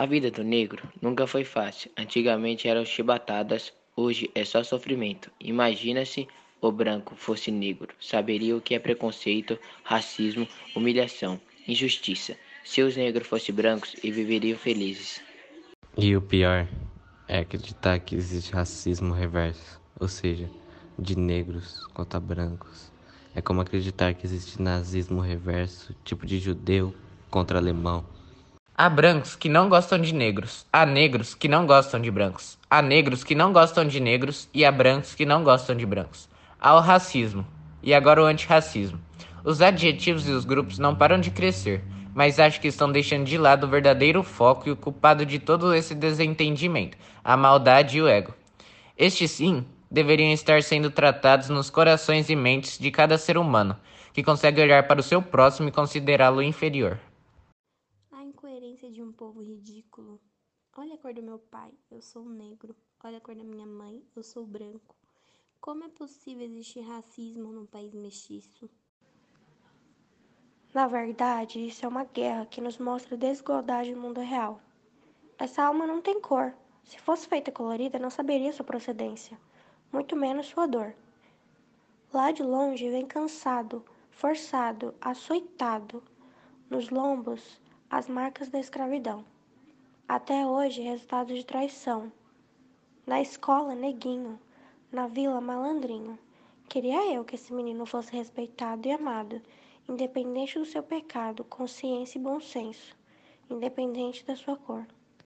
A vida do negro nunca foi fácil. Antigamente eram chibatadas, hoje é só sofrimento. Imagina se o branco fosse negro. Saberia o que é preconceito, racismo, humilhação, injustiça. Se os negros fossem brancos e viveriam felizes. E o pior é acreditar que existe racismo reverso, ou seja, de negros contra brancos. É como acreditar que existe nazismo reverso, tipo de judeu contra alemão. Há brancos que não gostam de negros, há negros que não gostam de brancos, há negros que não gostam de negros e há brancos que não gostam de brancos. Há o racismo e agora o antirracismo. Os adjetivos e os grupos não param de crescer, mas acho que estão deixando de lado o verdadeiro foco e o culpado de todo esse desentendimento, a maldade e o ego. Este sim deveriam estar sendo tratados nos corações e mentes de cada ser humano, que consegue olhar para o seu próximo e considerá-lo inferior. De um povo ridículo. Olha a cor do meu pai, eu sou negro. Olha a cor da minha mãe, eu sou branco. Como é possível existir racismo num país mestiço? Na verdade, isso é uma guerra que nos mostra a desigualdade no mundo real. Essa alma não tem cor. Se fosse feita colorida, não saberia sua procedência muito menos sua dor. Lá de longe vem cansado, forçado, açoitado, nos lombos as marcas da escravidão. Até hoje, resultado de traição. Na escola, neguinho. Na vila, malandrinho. Queria eu que esse menino fosse respeitado e amado, independente do seu pecado, consciência e bom senso, independente da sua cor.